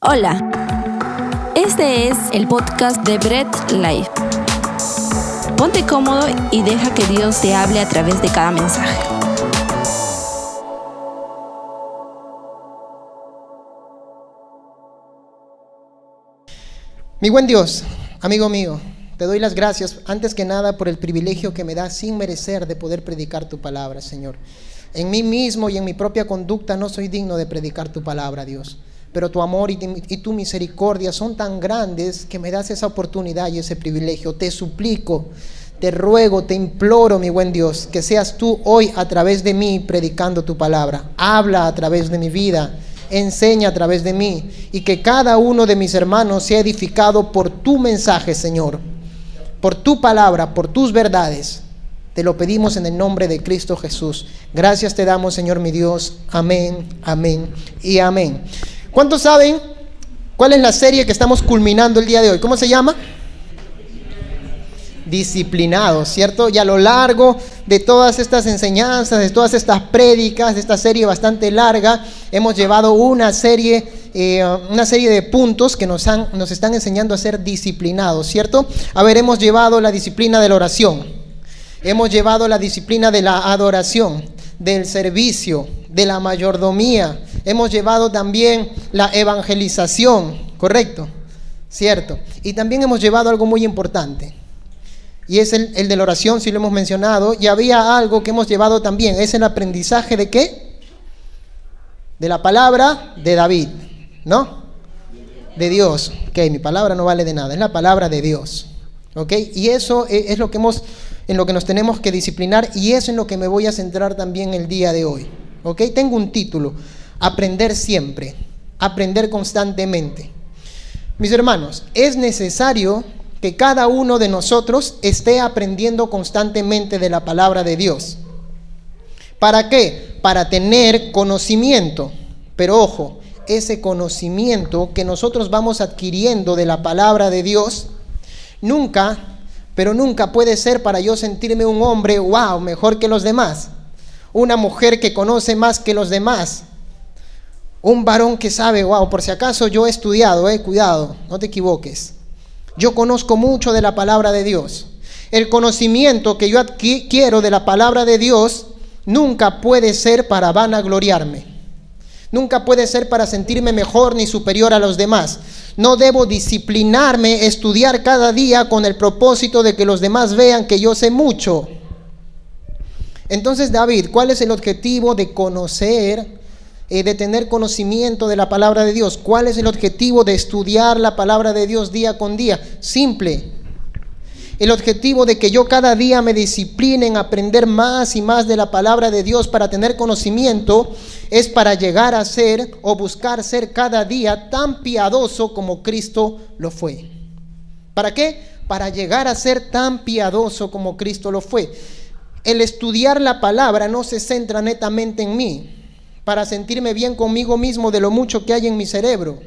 Hola, este es el podcast de Bread Life. Ponte cómodo y deja que Dios te hable a través de cada mensaje. Mi buen Dios, amigo mío, te doy las gracias antes que nada por el privilegio que me das sin merecer de poder predicar tu palabra, Señor. En mí mismo y en mi propia conducta no soy digno de predicar tu palabra, Dios pero tu amor y, tu misericordia son tan grandes que me das esa oportunidad y ese privilegio. Te suplico, te ruego, te imploro, mi buen Dios, que seas tú hoy a través de mí predicando tu palabra. Habla a través de mi vida, enseña a través de mí y que cada uno de mis hermanos sea edificado por tu mensaje, Señor, por tu palabra, por tus verdades. Te lo pedimos en el nombre de Cristo Jesús. Gracias te damos, Señor mi Dios. Amén, amén y amén. ¿Cuántos saben cuál es la serie que estamos culminando el día de hoy? ¿Cómo se llama? Disciplinado, ¿cierto? Y a lo largo de todas estas enseñanzas, de todas estas prédicas, de esta serie bastante larga, hemos llevado una serie, eh, una serie de puntos que nos, han, nos están enseñando a ser disciplinados, ¿cierto? A ver, hemos llevado la disciplina de la oración, hemos llevado la disciplina de la adoración, del servicio, de la mayordomía. Hemos llevado también la evangelización, ¿correcto? Cierto. Y también hemos llevado algo muy importante. Y es el, de la oración, si lo hemos mencionado. Y había algo que hemos llevado también. Es el aprendizaje de qué? De la palabra de David, ¿no? De Dios. Ok, mi palabra no vale de nada. Es la palabra de Dios. ¿Ok? Y eso e, es lo que hemos, en lo que nos tenemos que disciplinar. Y es en lo que me voy a centrar también el día de hoy. ¿Ok? Tengo un título, aprender siempre, aprender constantemente. Mis hermanos, es necesario que cada uno de nosotros esté aprendiendo constantemente de la palabra de Dios. ¿Para qué? Para tener conocimiento. Pero ojo, ese conocimiento que nosotros vamos adquiriendo de la palabra de Dios, nunca, pero nunca puede ser para yo sentirme un hombre, wow, mejor que los demás una mujer que conoce más que los demás, un varón que sabe, wow, por si acaso yo he estudiado, eh, cuidado, no te equivoques. Yo conozco mucho de la palabra de Dios. El conocimiento que yo adquiero de la palabra de Dios nunca puede ser para vanagloriarme. Nunca puede ser para sentirme mejor ni superior a los demás. No debo disciplinarme, estudiar cada día con el propósito de que los demás vean que yo sé mucho. Entonces, David, ¿cuál es el objetivo de conocer, eh, de tener conocimiento de la palabra de Dios? ¿Cuál es el objetivo de estudiar la palabra de Dios día con día? Simple. El objetivo de que yo cada día me discipline en aprender más y más de la palabra de Dios para tener conocimiento es para llegar a ser o buscar ser cada día tan piadoso como Cristo lo fue. ¿Para qué? Para llegar a ser tan piadoso como Cristo lo fue el estudiar la palabra no se centra netamente en mí, para sentirme bien conmigo mismo de lo mucho que hay en mi cerebro.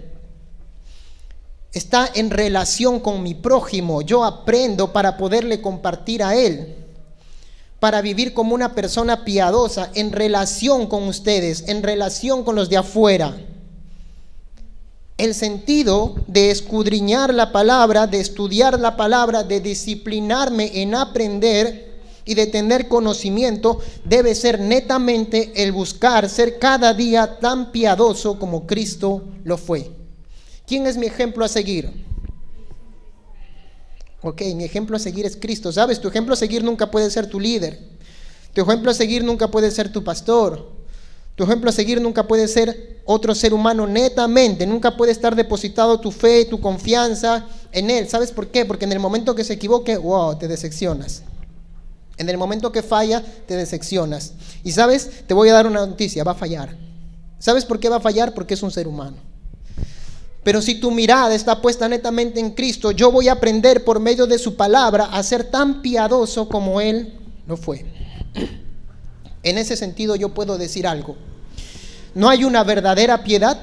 Está en relación con mi prójimo. Yo aprendo para poderle compartir a él, para vivir como una persona piadosa en relación con ustedes, en relación con los de afuera. El sentido de escudriñar la palabra, de estudiar la palabra, de disciplinarme en aprender, y de tener conocimiento debe ser netamente el buscar ser cada día tan piadoso como Cristo lo fue. ¿Quién es mi ejemplo a seguir? Ok, mi ejemplo a seguir es Cristo. ¿Sabes? Tu ejemplo a seguir nunca puede ser tu líder. Tu ejemplo a seguir nunca puede ser tu pastor. Tu ejemplo a seguir nunca puede ser otro ser humano netamente. Nunca puede estar depositado tu fe, tu confianza en Él. ¿Sabes por qué? Porque en el momento que se equivoque, wow, te decepcionas. En el momento que falla, te decepcionas. Y sabes, te voy a dar una noticia, va a fallar. ¿Sabes por qué va a fallar? Porque es un ser humano. Pero si tu mirada está puesta netamente en Cristo, yo voy a aprender por medio de su palabra a ser tan piadoso como Él lo fue. En ese sentido yo puedo decir algo. No hay una verdadera piedad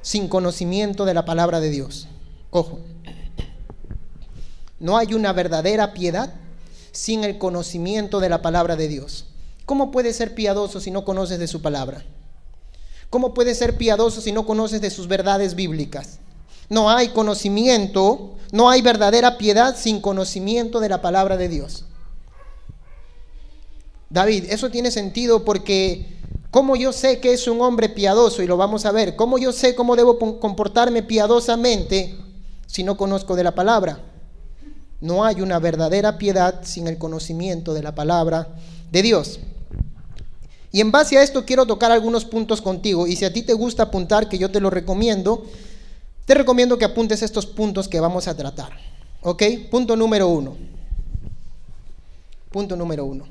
sin conocimiento de la palabra de Dios. Ojo. No hay una verdadera piedad sin el conocimiento de la palabra de Dios. ¿Cómo puedes ser piadoso si no conoces de su palabra? ¿Cómo puedes ser piadoso si no conoces de sus verdades bíblicas? No hay conocimiento, no hay verdadera piedad sin conocimiento de la palabra de Dios. David, eso tiene sentido porque ¿cómo yo sé que es un hombre piadoso? Y lo vamos a ver. ¿Cómo yo sé cómo debo comportarme piadosamente si no conozco de la palabra? No hay una verdadera piedad sin el conocimiento de la palabra de Dios. Y en base a esto quiero tocar algunos puntos contigo. Y si a ti te gusta apuntar, que yo te lo recomiendo, te recomiendo que apuntes estos puntos que vamos a tratar. ¿Ok? Punto número uno. Punto número uno.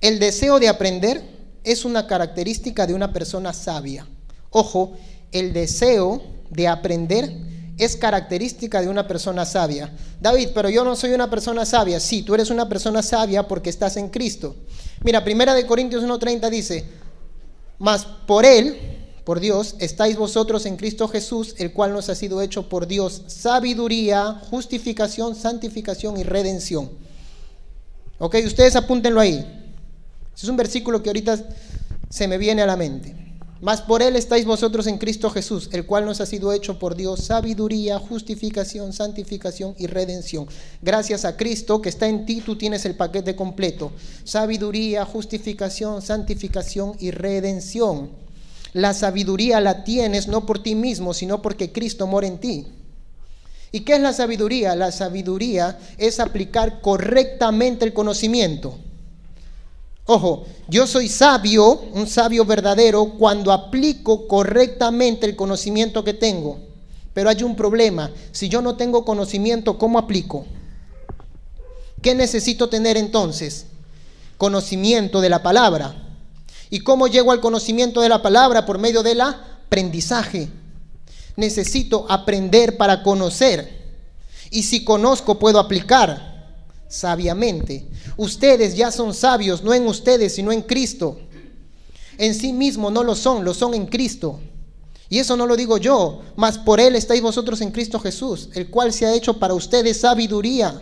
El deseo de aprender es una característica de una persona sabia. Ojo, el deseo de aprender es característica de una persona sabia. David, pero yo no soy una persona sabia. Sí, tú eres una persona sabia porque estás en Cristo. Mira, Primera de Corintios 1:30 dice, "Mas por él por Dios, estáis vosotros en Cristo Jesús, el cual nos ha sido hecho por Dios sabiduría, justificación, santificación y redención. Ok, ustedes apúntenlo ahí. es un versículo que ahorita se me viene a la mente. Mas por él estáis vosotros en Cristo Jesús, el cual nos ha sido hecho por Dios sabiduría, justificación, santificación y redención. Gracias a Cristo que está en ti, tú tienes el paquete completo. Sabiduría, justificación, santificación y redención. La sabiduría la tienes no por ti mismo, sino porque Cristo mora en ti. ¿Y qué es la sabiduría? La sabiduría es aplicar correctamente el conocimiento. Ojo, yo soy sabio, un sabio verdadero, cuando aplico correctamente el conocimiento que tengo. Pero hay un problema. Si yo no tengo conocimiento, ¿cómo aplico? ¿Qué necesito tener entonces? Conocimiento de la palabra. ¿Y cómo llego al conocimiento de la palabra? Por medio del aprendizaje. Necesito aprender para conocer. Y si conozco, puedo aplicar sabiamente. Ustedes ya son sabios, no en ustedes, sino en Cristo. En sí mismo no lo son, lo son en Cristo. Y eso no lo digo yo, mas por Él estáis vosotros en Cristo Jesús, el cual se ha hecho para ustedes sabiduría.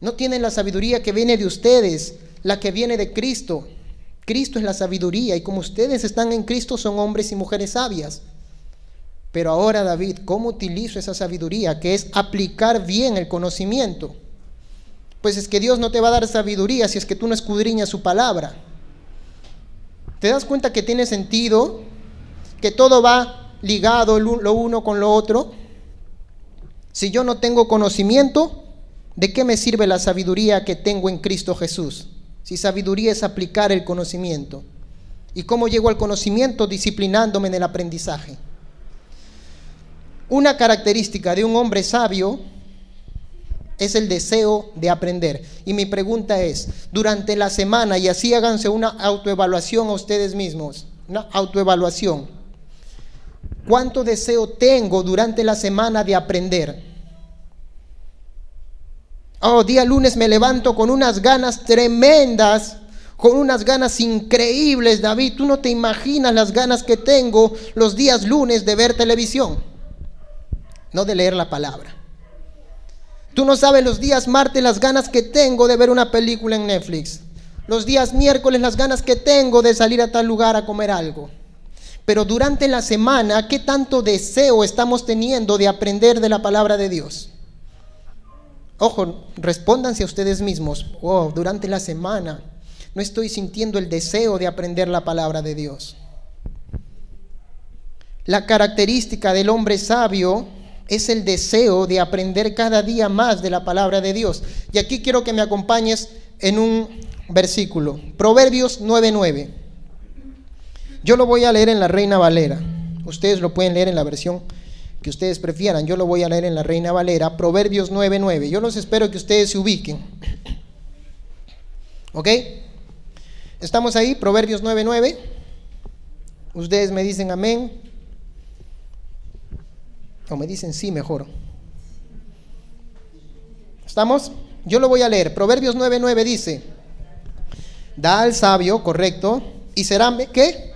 No tienen la sabiduría que viene de ustedes, la que viene de Cristo. Cristo es la sabiduría y como ustedes están en Cristo son hombres y mujeres sabias. Pero ahora David, ¿cómo utilizo esa sabiduría? Que es aplicar bien el conocimiento. Pues es que Dios no te va a dar sabiduría si es que tú no escudriñas su palabra. ¿Te das cuenta que tiene sentido? Que todo va ligado lo uno con lo otro. Si yo no tengo conocimiento, ¿de qué me sirve la sabiduría que tengo en Cristo Jesús? Si sabiduría es aplicar el conocimiento. ¿Y cómo llego al conocimiento? Disciplinándome en el aprendizaje. Una característica de un hombre sabio es el deseo de aprender. Y mi pregunta es, durante la semana, y así háganse una autoevaluación a ustedes mismos, una autoevaluación. ¿Cuánto deseo tengo durante la semana de aprender? Oh, día lunes me levanto con unas ganas tremendas, con unas ganas increíbles, David. Tú no te imaginas las ganas que tengo los días lunes de ver televisión, no de leer la palabra. Tú no sabes los días martes las ganas que tengo de ver una película en Netflix. Los días miércoles las ganas que tengo de salir a tal lugar a comer algo. Pero durante la semana, ¿qué tanto deseo estamos teniendo de aprender de la palabra de Dios? Ojo, respóndanse a ustedes mismos. Oh, durante la semana no estoy sintiendo el deseo de aprender la palabra de Dios. La característica del hombre sabio es el deseo de aprender cada día más de la palabra de Dios. Y aquí quiero que me acompañes en un versículo. Proverbios 9:9. Yo lo voy a leer en la Reina Valera. Ustedes lo pueden leer en la versión que ustedes prefieran. Yo lo voy a leer en la Reina Valera, Proverbios 9:9. Yo los espero que ustedes se ubiquen. ¿Ok? ¿Estamos ahí? Proverbios 9:9. Ustedes me dicen amén. O me dicen sí mejor. ¿Estamos? Yo lo voy a leer. Proverbios 9:9 dice, da al sabio, correcto, y será, ¿qué?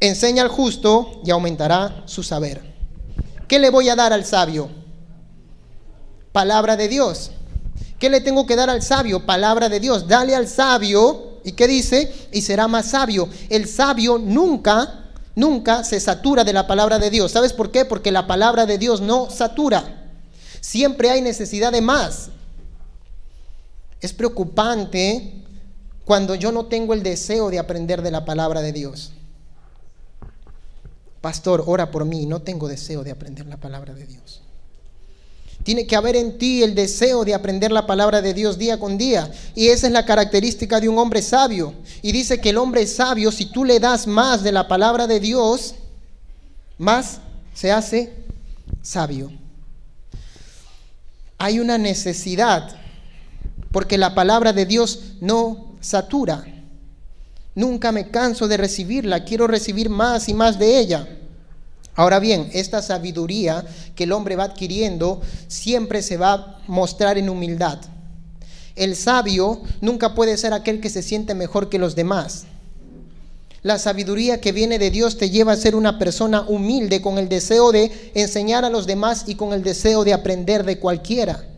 Enseña al justo y aumentará su saber. ¿Qué le voy a dar al sabio? Palabra de Dios. ¿Qué le tengo que dar al sabio? Palabra de Dios. Dale al sabio. ¿Y qué dice? Y será más sabio. El sabio nunca nunca se satura de la palabra de Dios. ¿Sabes por qué? Porque la palabra de Dios no satura. Siempre hay necesidad de más. Es preocupante cuando yo no tengo el deseo de aprender de la palabra de Dios. Pastor, ora por mí, no tengo deseo de aprender la palabra de Dios. Tiene que haber en ti el deseo de aprender la palabra de Dios día con día. Y esa es la característica de un hombre sabio. Y dice que el hombre sabio, si tú le das más de la palabra de Dios, más se hace sabio. Hay una necesidad, porque la palabra de Dios no satura. Nunca me canso de recibirla, quiero recibir más y más de ella. Ahora bien, esta sabiduría que el hombre va adquiriendo siempre se va a mostrar en humildad. El sabio nunca puede ser aquel que se siente mejor que los demás. La sabiduría que viene de Dios te lleva a ser una persona humilde con el deseo de enseñar a los demás y con el deseo de aprender de cualquiera.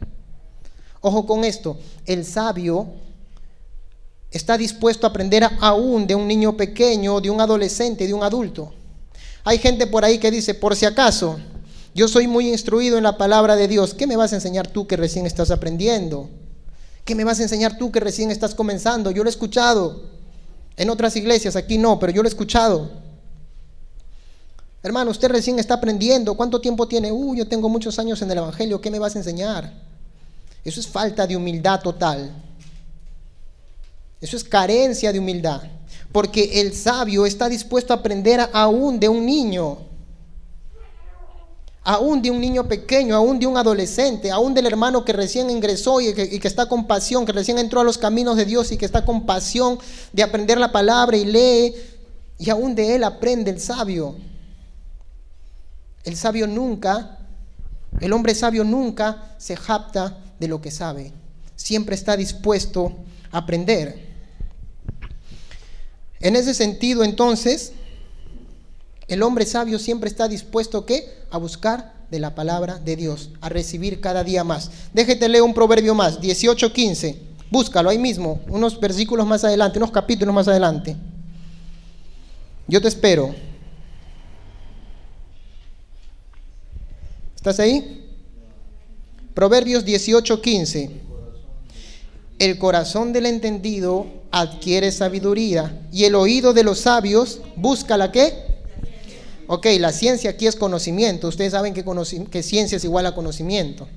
Ojo con esto, el sabio está dispuesto a aprender aún de un niño pequeño, de un adolescente, de un adulto. Hay gente por ahí que dice, por si acaso, yo soy muy instruido en la palabra de Dios. ¿Qué me vas a enseñar tú que recién estás aprendiendo? ¿Qué me vas a enseñar tú que recién estás comenzando? Yo lo he escuchado. En otras iglesias, aquí no, pero yo lo he escuchado. Hermano, usted recién está aprendiendo. ¿Cuánto tiempo tiene? Uh, yo tengo muchos años en el Evangelio. ¿Qué me vas a enseñar? Eso es falta de humildad total. Eso es carencia de humildad. Porque el sabio está dispuesto a aprender aún de un niño. Aún de un niño pequeño, aún de un adolescente, aún del hermano que recién ingresó y que, está con pasión, que recién entró a los caminos de Dios y que está con pasión de aprender la palabra y lee. Y aún de él aprende el sabio. El sabio nunca, el hombre sabio nunca se japta de lo que sabe. Siempre está dispuesto a aprender. En ese sentido, entonces, el hombre sabio siempre está dispuesto ¿qué? a buscar de la palabra de Dios, a recibir cada día más. Déjete leer un proverbio más, 18:15. Búscalo ahí mismo, unos versículos más adelante, unos capítulos más adelante. Yo te espero. ¿Estás ahí? Proverbios 18:15. El corazón del entendido adquiere sabiduría y el oído de los sabios busca la qué? Ok, la ciencia aquí es conocimiento. Ustedes saben que, que ciencia es igual a conocimiento.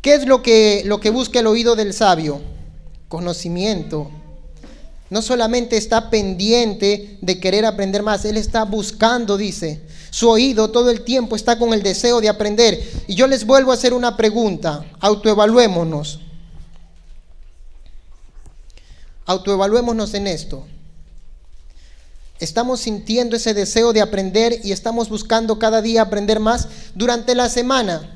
¿Qué es lo que, lo que busca el oído del sabio? Conocimiento. No solamente está pendiente de querer aprender más, él está buscando, dice. Su oído todo el tiempo está con el deseo de aprender. Y yo les vuelvo a hacer una pregunta. Autoevaluémonos. Autoevaluémonos en esto. Estamos sintiendo ese deseo de aprender y estamos buscando cada día aprender más durante la semana.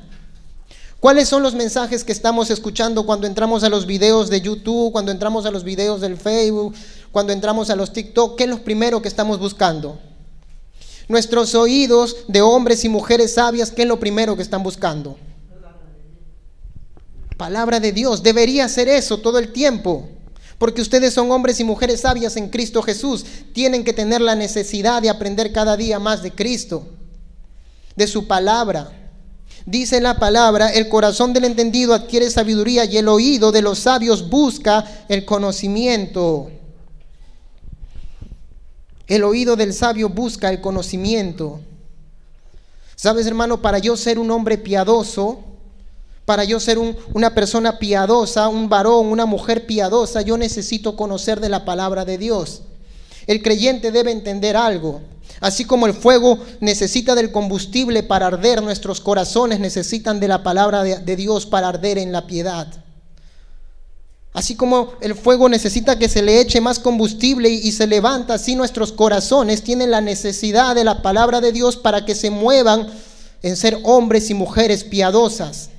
¿Cuáles son los mensajes que estamos escuchando cuando entramos a los videos de YouTube, cuando entramos a los videos del Facebook, cuando entramos a los TikTok? ¿Qué es lo primero que estamos buscando? Nuestros oídos de hombres y mujeres sabias, ¿qué es lo primero que están buscando? Palabra de Dios. Debería ser eso todo el tiempo porque ustedes son hombres y mujeres sabias en Cristo Jesús. Tienen que tener la necesidad de aprender cada día más de Cristo, de su palabra. Dice la palabra, el corazón del entendido adquiere sabiduría y el oído de los sabios busca el conocimiento. El oído del sabio busca el conocimiento. Sabes, hermano, para yo ser un hombre piadoso, para yo ser una persona piadosa, un varón, una mujer piadosa, yo necesito conocer de la palabra de Dios. El creyente debe entender algo. Así como el fuego necesita del combustible para arder, nuestros corazones necesitan de la palabra de, Dios para arder en la piedad. Así como el fuego necesita que se le eche más combustible y, y, se levanta, así nuestros corazones tienen la necesidad de la palabra de Dios para que se muevan en ser hombres y mujeres piadosas.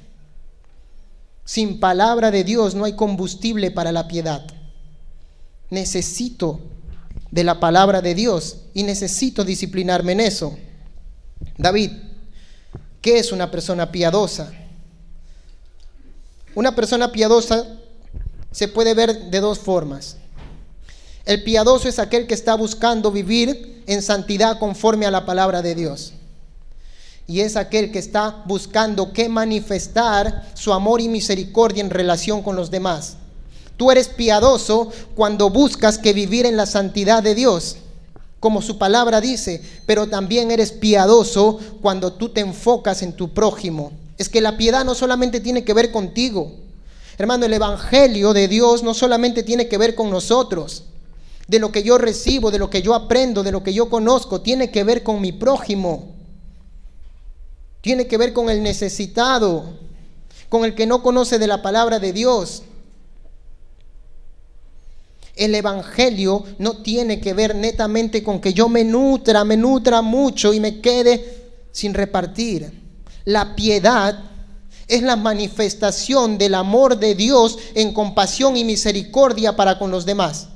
Sin palabra de Dios no hay combustible para la piedad. Necesito de la palabra de Dios y necesito disciplinarme en eso. David, ¿qué es una persona piadosa? Una persona piadosa se puede ver de dos formas. El piadoso es aquel que está buscando vivir en santidad conforme a la palabra de Dios. Y es aquel que está buscando que manifestar su amor y misericordia en relación con los demás. Tú eres piadoso cuando buscas que vivir en la santidad de Dios, como su palabra dice, pero también eres piadoso cuando tú te enfocas en tu prójimo. Es que la piedad no solamente tiene que ver contigo. Hermano, el Evangelio de Dios no solamente tiene que ver con nosotros, de lo que yo recibo, de lo que yo aprendo, de lo que yo conozco, tiene que ver con mi prójimo. Tiene que ver con el necesitado, con el que no conoce de la palabra de Dios. El Evangelio no tiene que ver netamente con que yo me nutra, me nutra mucho y me quede sin repartir. La piedad es la manifestación del amor de Dios en compasión y misericordia para con los demás.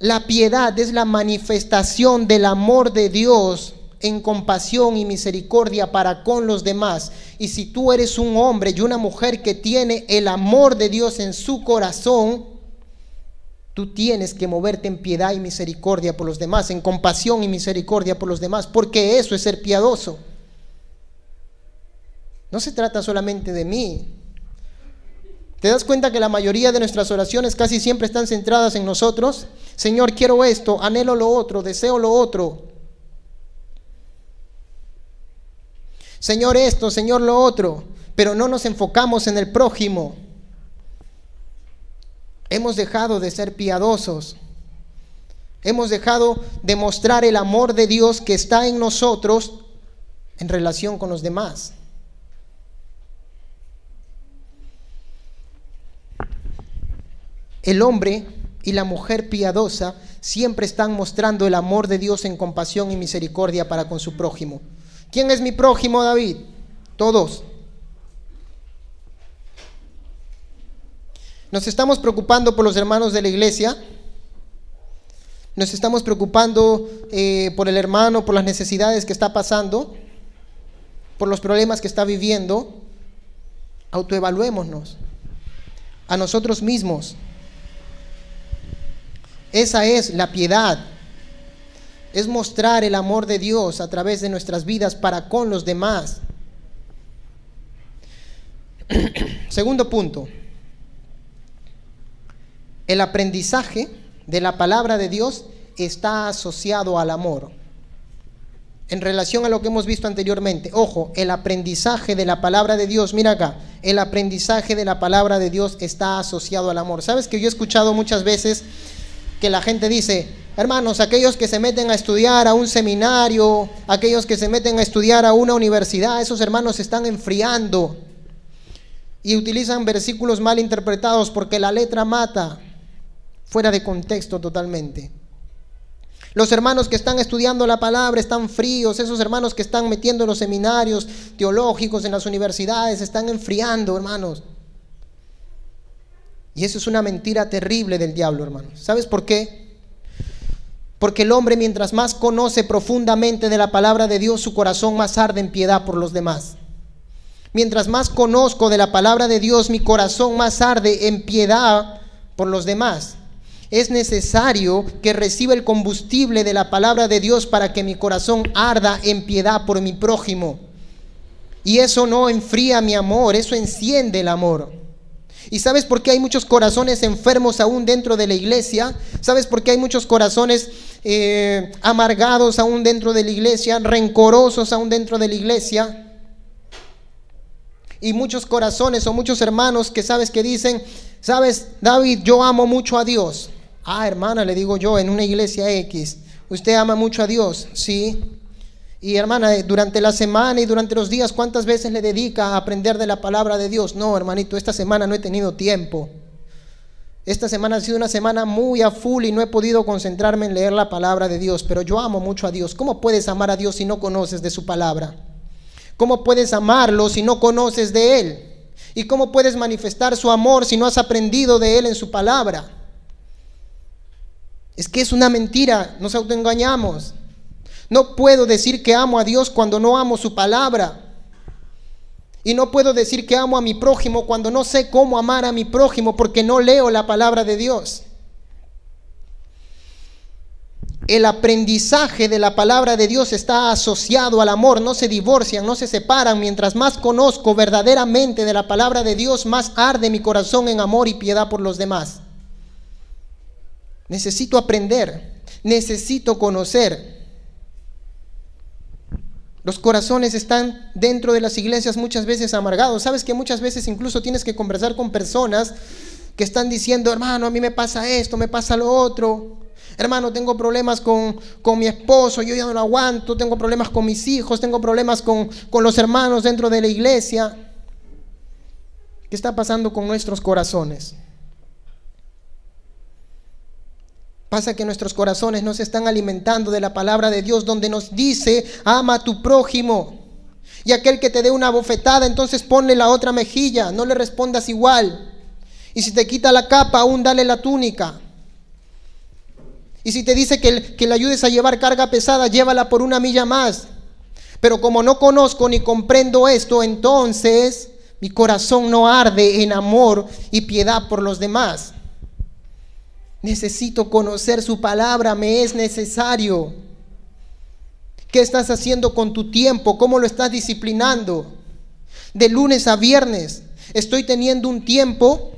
La piedad es la manifestación del amor de Dios en compasión y misericordia para con los demás. Y si tú eres un hombre y una mujer que tiene el amor de Dios en su corazón, tú tienes que moverte en piedad y misericordia por los demás, en compasión y misericordia por los demás, porque eso es ser piadoso. No se trata solamente de mí. ¿Te das cuenta que la mayoría de nuestras oraciones casi siempre están centradas en nosotros? Señor, quiero esto, anhelo lo otro, deseo lo otro. Señor esto, Señor lo otro, pero no nos enfocamos en el prójimo. Hemos dejado de ser piadosos. Hemos dejado de mostrar el amor de Dios que está en nosotros en relación con los demás. El hombre y la mujer piadosa siempre están mostrando el amor de Dios en compasión y misericordia para con su prójimo. ¿Quién es mi prójimo, David? Todos. Nos estamos preocupando por los hermanos de la iglesia. Nos estamos preocupando eh, por el hermano, por las necesidades que está pasando, por los problemas que está viviendo. Autoevaluémonos a nosotros mismos. Esa es la piedad. Es mostrar el amor de Dios a través de nuestras vidas para con los demás. Segundo punto. El aprendizaje de la palabra de Dios está asociado al amor. En relación a lo que hemos visto anteriormente, ojo, el aprendizaje de la palabra de Dios, mira acá, el aprendizaje de la palabra de Dios está asociado al amor. ¿Sabes que yo he escuchado muchas veces que la gente dice, hermanos, aquellos que se meten a estudiar a un seminario, aquellos que se meten a estudiar a una universidad, esos hermanos se están enfriando y utilizan versículos mal interpretados porque la letra mata, fuera de contexto totalmente. Los hermanos que están estudiando la palabra están fríos, esos hermanos que están metiendo en los seminarios teológicos en las universidades están enfriando, hermanos. Y eso es una mentira terrible del diablo, hermano. ¿Sabes por qué? Porque el hombre mientras más conoce profundamente de la palabra de Dios, su corazón más arde en piedad por los demás. Mientras más conozco de la palabra de Dios, mi corazón más arde en piedad por los demás. Es necesario que reciba el combustible de la palabra de Dios para que mi corazón arda en piedad por mi prójimo. Y eso no enfría mi amor, eso enciende el amor. ¿Y sabes por qué hay muchos corazones enfermos aún dentro de la iglesia? ¿Sabes por qué hay muchos corazones eh, amargados aún dentro de la iglesia, rencorosos aún dentro de la iglesia? Y muchos corazones o muchos hermanos que sabes que dicen, sabes, David, yo amo mucho a Dios. Ah, hermana, le digo yo, en una iglesia X, ¿usted ama mucho a Dios? Sí. Y hermana, durante la semana y durante los días, ¿cuántas veces le dedica a aprender de la palabra de Dios? No, hermanito, esta semana no he tenido tiempo. Esta semana ha sido una semana muy a full y no he podido concentrarme en leer la palabra de Dios, pero yo amo mucho a Dios. ¿Cómo puedes amar a Dios si no conoces de su palabra? ¿Cómo puedes amarlo si no conoces de Él? ¿Y cómo puedes manifestar su amor si no has aprendido de Él en su palabra? Es que es una mentira, nos autoengañamos. No puedo decir que amo a Dios cuando no amo su palabra. Y no puedo decir que amo a mi prójimo cuando no sé cómo amar a mi prójimo porque no leo la palabra de Dios. el aprendizaje de la palabra de Dios está asociado al amor, no se divorcian, no se separan. Mientras más conozco verdaderamente de la palabra de Dios, más arde mi corazón en amor y piedad por los demás. Necesito aprender, necesito conocer. Los corazones están dentro de las iglesias muchas veces amargados. Sabes que muchas veces incluso tienes que conversar con personas que están diciendo, hermano, a mí me pasa esto, me pasa lo otro hermano, tengo problemas con, mi esposo, yo ya no lo aguanto, tengo problemas con mis hijos, tengo problemas con, con los hermanos dentro de la iglesia. ¿Qué está pasando con nuestros corazones? Pasa que nuestros corazones no se están alimentando de la palabra de Dios donde nos dice, ama a tu prójimo. Y aquel que te dé una bofetada, entonces ponle la otra mejilla, no le respondas igual. Y si te quita la capa, aún dale la túnica. Y si te dice que, que le ayudes a llevar carga pesada, llévala por una milla más. Pero como no conozco ni comprendo esto, entonces mi corazón no arde en amor y piedad por los demás. Necesito conocer su palabra, me es necesario. ¿Qué estás haciendo con tu tiempo? ¿Cómo lo estás disciplinando? De lunes a viernes, ¿estoy teniendo un tiempo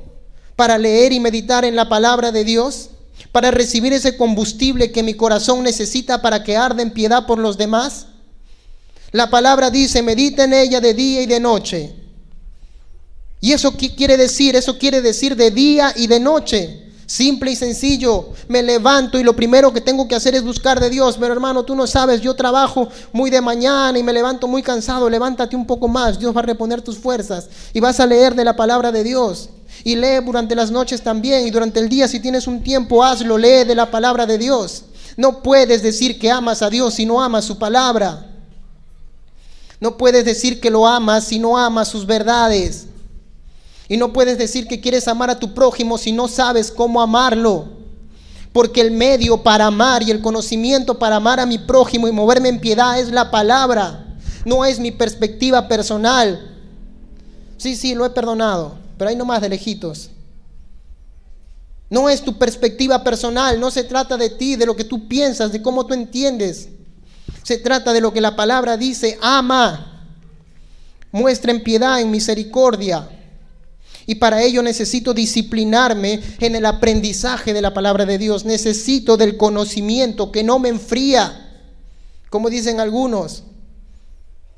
para leer y meditar en la palabra de Dios? para recibir ese combustible que mi corazón necesita para que arde en piedad por los demás? La palabra dice, medita en ella de día y de noche. ¿Y eso qué quiere decir? Eso quiere decir de día y de noche. Simple y sencillo. Me levanto y lo primero que tengo que hacer es buscar de Dios. Pero hermano, tú no sabes, yo trabajo muy de mañana y me levanto muy cansado. Levántate un poco más. Dios va a reponer tus fuerzas y vas a leer de la palabra de Dios. Y lee durante las noches también. Y durante el día, si tienes un tiempo, hazlo. Lee de la palabra de Dios. No puedes decir que amas a Dios si no amas su palabra. No puedes decir que lo amas si no amas sus verdades. Y no puedes decir que quieres amar a tu prójimo si no sabes cómo amarlo. Porque el medio para amar y el conocimiento para amar a mi prójimo y moverme en piedad es la palabra. No es mi perspectiva personal. Sí, sí, lo he perdonado, pero hay no más de lejitos. No es tu perspectiva personal, no se trata de ti, de lo que tú piensas, de cómo tú entiendes. Se trata de lo que la palabra dice, ama, muestra piedad, en misericordia. Y para ello necesito disciplinarme en el aprendizaje de la palabra de Dios. Necesito del conocimiento que no me enfría, como dicen algunos.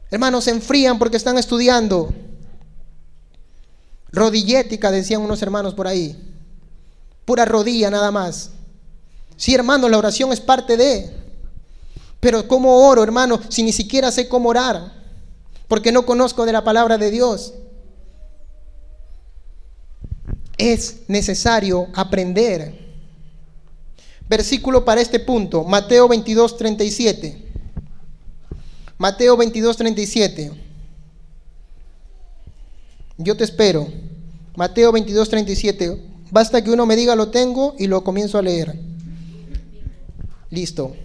Hermanos, se enfrían porque están estudiando. Rodillética, decían unos hermanos por ahí. Pura rodilla nada más. Sí, hermanos, la oración es parte de. Pero ¿cómo oro, hermano, si ni siquiera sé cómo orar? Porque no conozco de la palabra de Dios es necesario aprender. Versículo para este punto, Mateo 22, 37. Mateo 22, 37. Yo te espero. Mateo 22, 37. Basta que uno me diga lo tengo y lo comienzo a leer. Listo.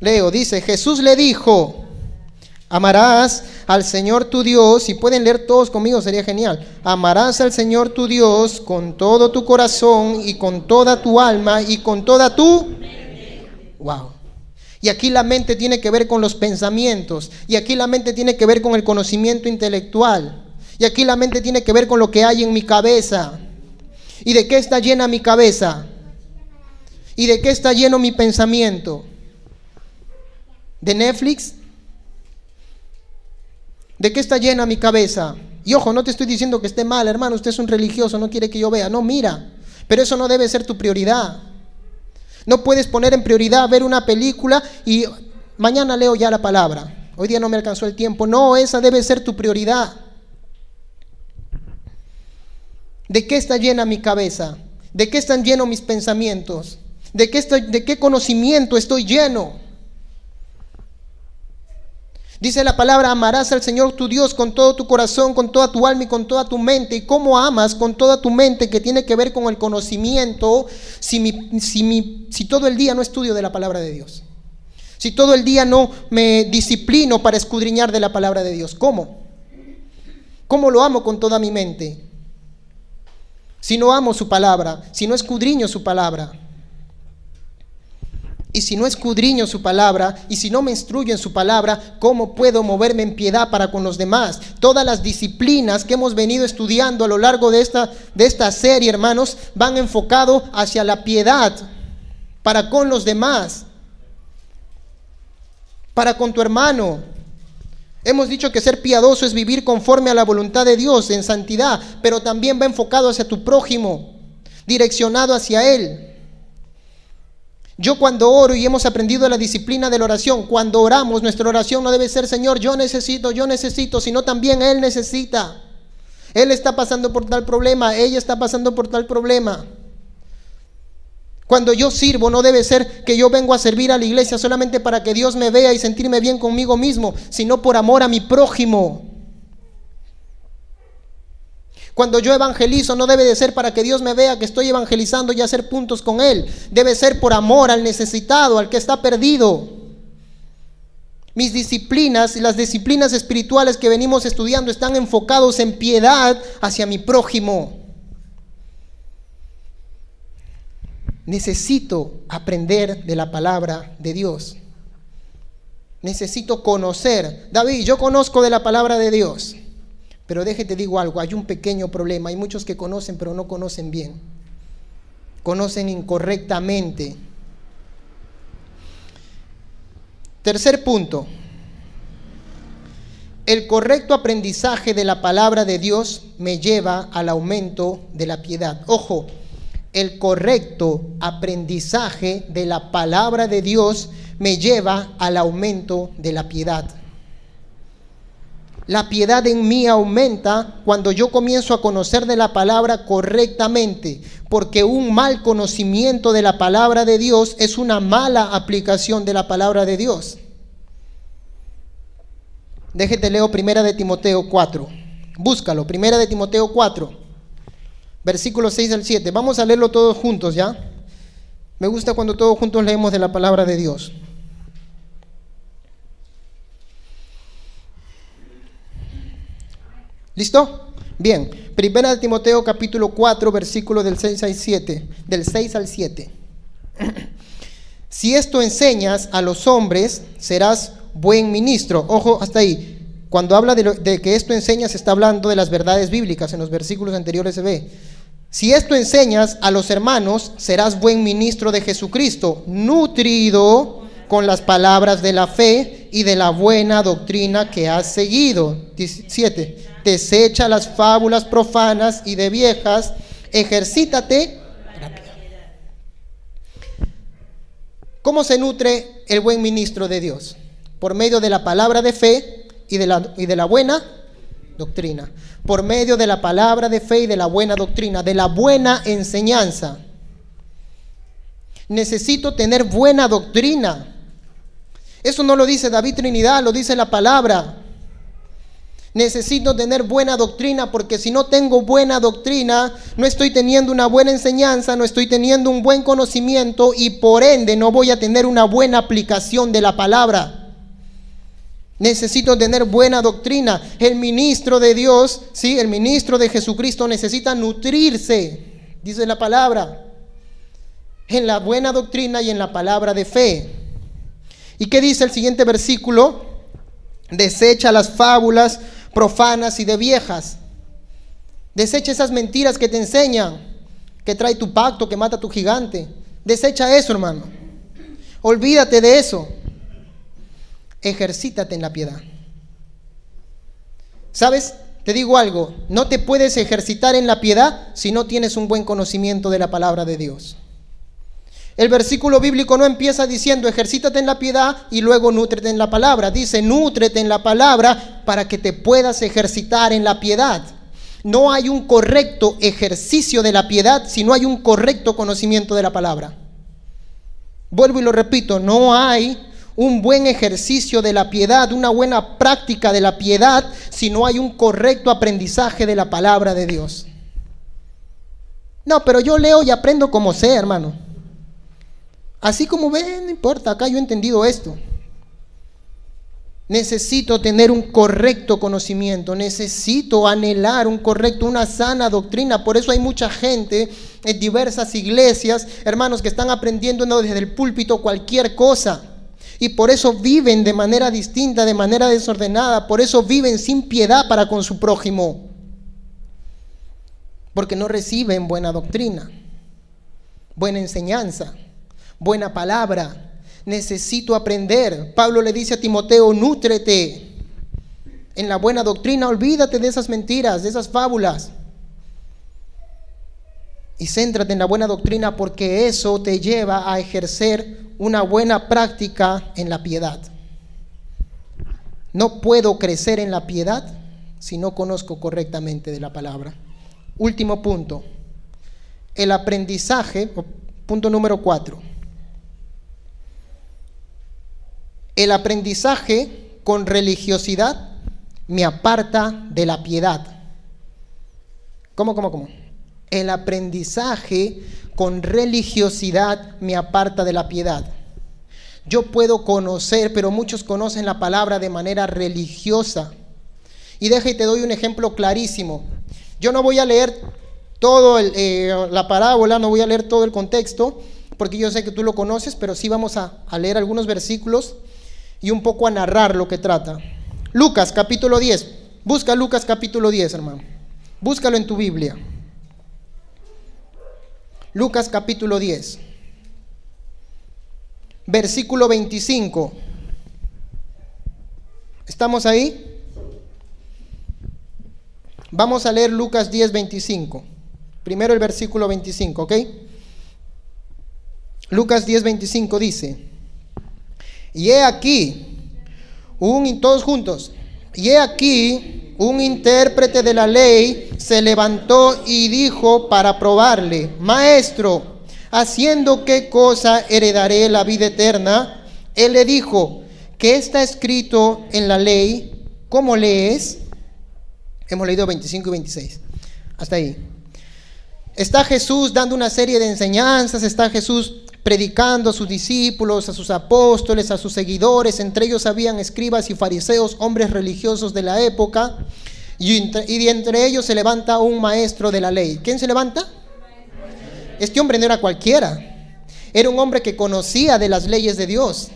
Leo, dice, Jesús le dijo, Amarás al Señor tu Dios, si pueden leer todos conmigo sería genial. Amarás al Señor tu Dios con todo tu corazón y con toda tu alma y con toda tu... Wow. Y aquí la mente tiene que ver con los pensamientos. Y aquí la mente tiene que ver con el conocimiento intelectual. Y aquí la mente tiene que ver con lo que hay en mi cabeza. ¿Y de qué está llena mi cabeza? ¿Y de qué está lleno mi pensamiento? ¿De Netflix? ¿De qué está llena mi cabeza? Y ojo, no te estoy diciendo que esté mal, hermano, usted es un religioso, no quiere que yo vea. No, mira, pero eso no debe ser tu prioridad. No puedes poner en prioridad ver una película y mañana leo ya la palabra. Hoy día no me alcanzó el tiempo. No, esa debe ser tu prioridad. ¿De qué está llena mi cabeza? ¿De qué están llenos mis pensamientos? ¿De qué, estoy, ¿De qué conocimiento estoy lleno? Dice la palabra, amarás al Señor tu Dios con todo tu corazón, con toda tu alma y con toda tu mente. ¿Y cómo amas con toda tu mente que tiene que ver con el conocimiento si, si, si todo el día no estudio de la palabra de Dios? Si todo el día no me disciplino para escudriñar de la palabra de Dios. ¿Cómo? ¿Cómo lo amo con toda mi mente? Si no amo su palabra, si no escudriño su palabra. Y si no escudriño su palabra, y si no me instruyo en su palabra, ¿cómo puedo moverme en piedad para con los demás? Todas las disciplinas que hemos venido estudiando a lo largo de esta, de esta serie, hermanos, van enfocado hacia la piedad para con los demás, para con tu hermano. Hemos dicho que ser piadoso es vivir conforme a la voluntad de Dios en santidad, pero también va enfocado hacia tu prójimo, direccionado hacia Él. Yo cuando oro y hemos aprendido la disciplina de la oración, cuando oramos, nuestra oración no debe ser, Señor, yo necesito, yo necesito, sino también Él necesita. Él está pasando por tal problema, ella está pasando por tal problema. Cuando yo sirvo no debe ser que yo vengo a servir a la iglesia solamente para que Dios me vea y sentirme bien conmigo mismo, sino por amor a mi prójimo. Cuando yo evangelizo no debe de ser para que Dios me vea que estoy evangelizando y hacer puntos con Él. Debe ser por amor al necesitado, al que está perdido. Mis disciplinas y las disciplinas espirituales que venimos estudiando están enfocados en piedad hacia mi prójimo. Necesito aprender de la palabra de Dios. Necesito conocer. David, yo conozco de la palabra de Dios. Pero déjete digo algo, hay un pequeño problema. Hay muchos que conocen pero no conocen bien. Conocen incorrectamente. Tercer punto. El correcto aprendizaje de la palabra de Dios me lleva al aumento de la piedad. Ojo, el correcto aprendizaje de la palabra de Dios me lleva al aumento de la piedad. La piedad en mí aumenta cuando yo comienzo a conocer de la palabra correctamente, porque un mal conocimiento de la palabra de Dios es una mala aplicación de la palabra de Dios. Déjete leo primera de Timoteo 4. Búscalo, primera de Timoteo 4, versículo 6 al 7. Vamos a leerlo todos juntos, ¿ya? Me gusta cuando todos juntos leemos de la palabra de Dios. ¿Listo? Bien, primera de Timoteo capítulo 4, versículo del 6 al 7, del 6 al 7. Si esto enseñas a los hombres, serás buen ministro. Ojo, hasta ahí. Cuando habla de, de que esto enseñas, está hablando de las verdades bíblicas. En los versículos anteriores se ve. Si esto enseñas a los hermanos, serás buen ministro de Jesucristo, nutrido con las palabras de la fe y de la buena doctrina que has seguido. 17 desecha las fábulas profanas y de viejas, ejercítate. ¿Cómo se nutre el buen ministro de Dios? Por medio de la palabra de fe y de la, y de la buena doctrina. Por medio de la palabra de fe y de la buena doctrina, de la buena enseñanza. Necesito tener buena doctrina. Eso no lo dice David Trinidad, lo dice la palabra. Necesito tener buena doctrina porque si no tengo buena doctrina, no estoy teniendo una buena enseñanza, no estoy teniendo un buen conocimiento y por ende no voy a tener una buena aplicación de la palabra. Necesito tener buena doctrina. El ministro de Dios, sí, el ministro de Jesucristo necesita nutrirse, dice la palabra, en la buena doctrina y en la palabra de fe. ¿Y qué dice el siguiente versículo? Desecha las fábulas profanas y de viejas. Desecha esas mentiras que te enseñan, que trae tu pacto, que mata a tu gigante. Desecha eso, hermano. Olvídate de eso. Ejercítate en la piedad. ¿Sabes? Te digo algo, no te puedes ejercitar en la piedad si no tienes un buen conocimiento de la palabra de Dios. El versículo bíblico no empieza diciendo ejercítate en la piedad y luego nútrete en la palabra. Dice nútrete en la palabra para que te puedas ejercitar en la piedad. No hay un correcto ejercicio de la piedad si no hay un correcto conocimiento de la palabra. Vuelvo y lo repito, no hay un buen ejercicio de la piedad, una buena práctica de la piedad si no hay un correcto aprendizaje de la palabra de Dios. No, pero yo leo y aprendo como sé, hermano. Así como ven, no importa, acá yo he entendido esto. Necesito tener un correcto conocimiento, necesito anhelar un correcto, una sana doctrina. Por eso hay mucha gente en diversas iglesias, hermanos que están aprendiendo desde el púlpito cualquier cosa. Y por eso viven de manera distinta, de manera desordenada. Por eso viven sin piedad para con su prójimo. Porque no reciben buena doctrina, buena enseñanza, buena palabra. Necesito aprender. Pablo le dice a Timoteo, nútrete en la buena doctrina, olvídate de esas mentiras, de esas fábulas. Y céntrate en la buena doctrina porque eso te lleva a ejercer una buena práctica en la piedad. No puedo crecer en la piedad si no conozco correctamente de la palabra. Último punto. El aprendizaje, punto número cuatro. El aprendizaje con religiosidad me aparta de la piedad. ¿Cómo, cómo, cómo? El aprendizaje con religiosidad me aparta de la piedad. Yo puedo conocer, pero muchos conocen la palabra de manera religiosa. Y deja y te doy un ejemplo clarísimo. Yo no voy a leer toda eh, la parábola, no voy a leer todo el contexto, porque yo sé que tú lo conoces, pero sí vamos a, a leer algunos versículos y un poco a narrar lo que trata. Lucas capítulo 10. Busca Lucas capítulo 10, hermano. Búscalo en tu Biblia. Lucas capítulo 10. Versículo 25. ¿Estamos ahí? Vamos a leer Lucas 10, 25. Primero el versículo 25, ¿ok? Lucas 10, 25 dice, y he aquí, un, todos juntos, y he aquí, un intérprete de la ley se levantó y dijo para probarle, maestro, haciendo qué cosa heredaré la vida eterna. Él le dijo, ¿qué está escrito en la ley? ¿Cómo lees? Hemos leído 25 y 26. Hasta ahí. Está Jesús dando una serie de enseñanzas, está Jesús predicando a sus discípulos, a sus apóstoles, a sus seguidores. Entre ellos habían escribas y fariseos, hombres religiosos de la época. Y, de entre ellos se levanta un maestro de la ley. ¿Quién se levanta? Este hombre no era cualquiera. Era un hombre que conocía de las leyes de Dios.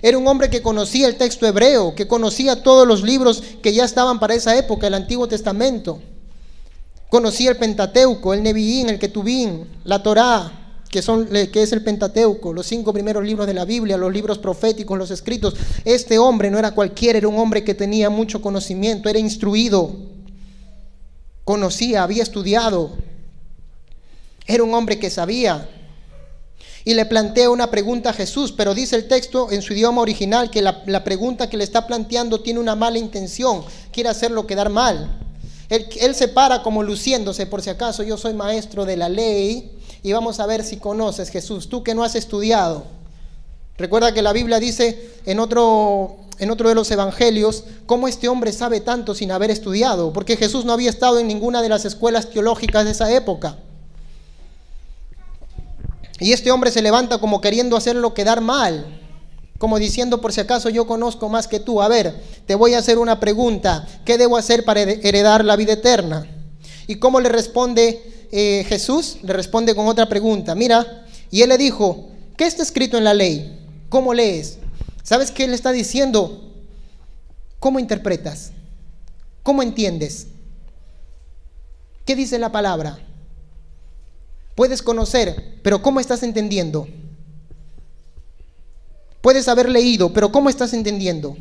Era un hombre que conocía el texto hebreo, que conocía todos los libros que ya estaban para esa época, el Antiguo Testamento. Conocía el Pentateuco, el Neviín, el Ketubín, la Torá, que, son, que es el Pentateuco, los cinco primeros libros de la Biblia, los libros proféticos, los escritos. Este hombre no era cualquiera, era un hombre que tenía mucho conocimiento, era instruido, conocía, había estudiado. Era un hombre que sabía. Y le plantea una pregunta a Jesús, pero dice el texto en su idioma original que la, pregunta que le está planteando tiene una mala intención, quiere hacerlo quedar mal. Él se para como luciéndose, por si acaso yo soy maestro de la ley, y vamos a ver si conoces Jesús, tú que no has estudiado. Recuerda que la Biblia dice en otro, en otro de los evangelios cómo este hombre sabe tanto sin haber estudiado, porque Jesús no había estado en ninguna de las escuelas teológicas de esa época. Y este hombre se levanta como queriendo hacerlo quedar mal, como diciendo por si acaso yo conozco más que tú. A ver, te voy a hacer una pregunta. ¿Qué debo hacer para heredar la vida eterna? ¿Y cómo le responde eh, Jesús le responde con otra pregunta. Mira, y él le dijo, ¿qué está escrito en la ley? ¿Cómo lees? ¿Sabes qué él está diciendo? ¿Cómo interpretas? ¿Cómo entiendes? ¿Qué dice la palabra? Puedes conocer, pero ¿cómo estás entendiendo? Puedes haber leído, pero ¿cómo estás entendiendo?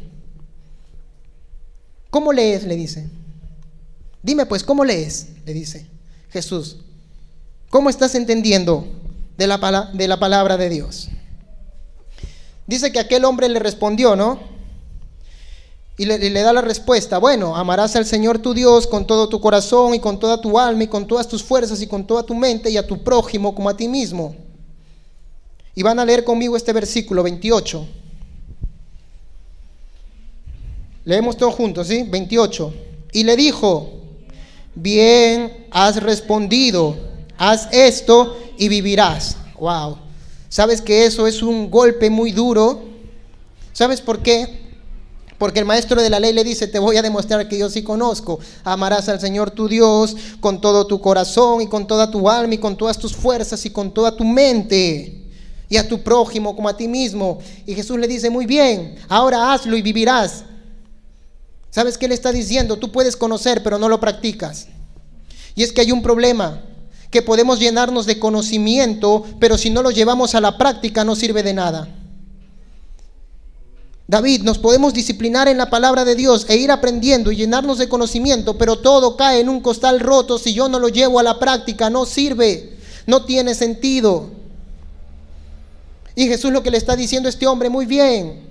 ¿Cómo lees? Le dice. Dime pues, ¿cómo lees? Le dice. Jesús. ¿Cómo estás entendiendo de la, de la palabra de Dios? Dice que aquel hombre le respondió, ¿no? Y le, le, da la respuesta, bueno, amarás al Señor tu Dios con todo tu corazón y con toda tu alma y con todas tus fuerzas y con toda tu mente y a tu prójimo como a ti mismo. Y van a leer conmigo este versículo 28. Leemos todos juntos, ¿sí? 28. Y le dijo, bien has respondido, haz esto y vivirás. Wow. ¿Sabes que eso es un golpe muy duro? ¿Sabes por qué? Porque el maestro de la ley le dice, te voy a demostrar que yo sí conozco. Amarás al Señor tu Dios con todo tu corazón y con toda tu alma y con todas tus fuerzas y con toda tu mente. Y a tu prójimo como a ti mismo. Y Jesús le dice, muy bien, ahora hazlo y vivirás. ¿Sabes qué le está diciendo? Tú puedes conocer, pero no lo practicas. Y es que hay un problema, que podemos llenarnos de conocimiento, pero si no lo llevamos a la práctica no sirve de nada. David, nos podemos disciplinar en la palabra de Dios e ir aprendiendo y llenarnos de conocimiento, pero todo cae en un costal roto si yo no lo llevo a la práctica, no sirve, no tiene sentido. Y Jesús lo que le está diciendo a este hombre, muy bien,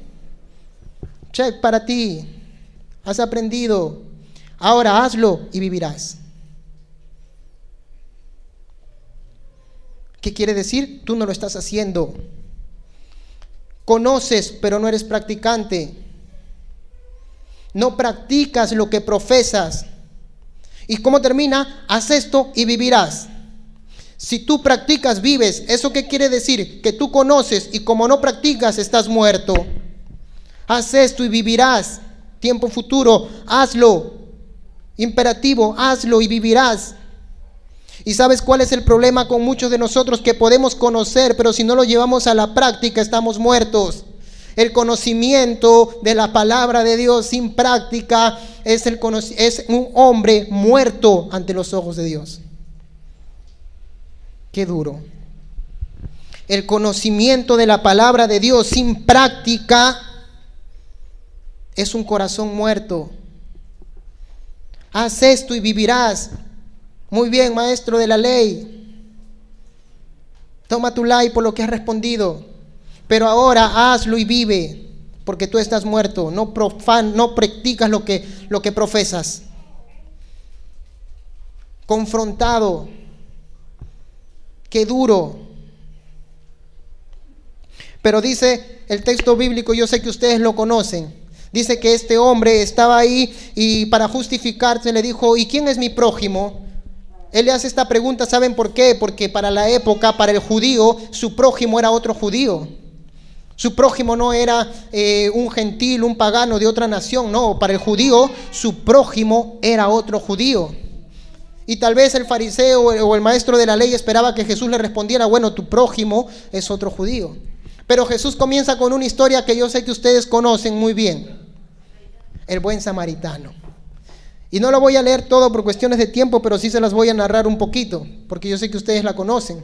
check para ti, has aprendido, ahora hazlo y vivirás. ¿Qué quiere decir? Tú no lo estás haciendo. Conoces, pero no eres practicante. No practicas lo que profesas. ¿Y cómo termina? Haz esto y vivirás. Si tú practicas, vives. ¿Eso qué quiere decir? Que tú conoces y como no practicas, estás muerto. Haz esto y vivirás. Tiempo futuro, hazlo. Imperativo, hazlo y vivirás. ¿Y sabes cuál es el problema con muchos de nosotros que podemos conocer, pero si no lo llevamos a la práctica estamos muertos? El conocimiento de la palabra de Dios sin práctica es, un hombre muerto ante los ojos de Dios. Qué duro. El conocimiento de la palabra de Dios sin práctica es un corazón muerto. Haz esto y vivirás. Muy bien, maestro de la ley. Toma tu like por lo que has respondido. Pero ahora hazlo y vive, porque tú estás muerto. No profan, no practicas lo que, lo que profesas. Confrontado. Qué duro. Pero dice el texto bíblico, yo sé que ustedes lo conocen. Dice que este hombre estaba ahí y para justificarse le dijo, ¿y quién es mi prójimo? Él le hace esta pregunta, ¿saben por qué? Porque para la época, para el judío, su prójimo era otro judío. Su prójimo no era eh, un gentil, un pagano de otra nación, no, para el judío su prójimo era otro judío. Y tal vez el fariseo o el maestro de la ley esperaba que Jesús le respondiera, bueno, tu prójimo es otro judío. Pero Jesús comienza con una historia que yo sé que ustedes conocen muy bien, el buen samaritano. Y no lo voy a leer todo por cuestiones de tiempo, pero sí se las voy a narrar un poquito, porque yo sé que ustedes la conocen.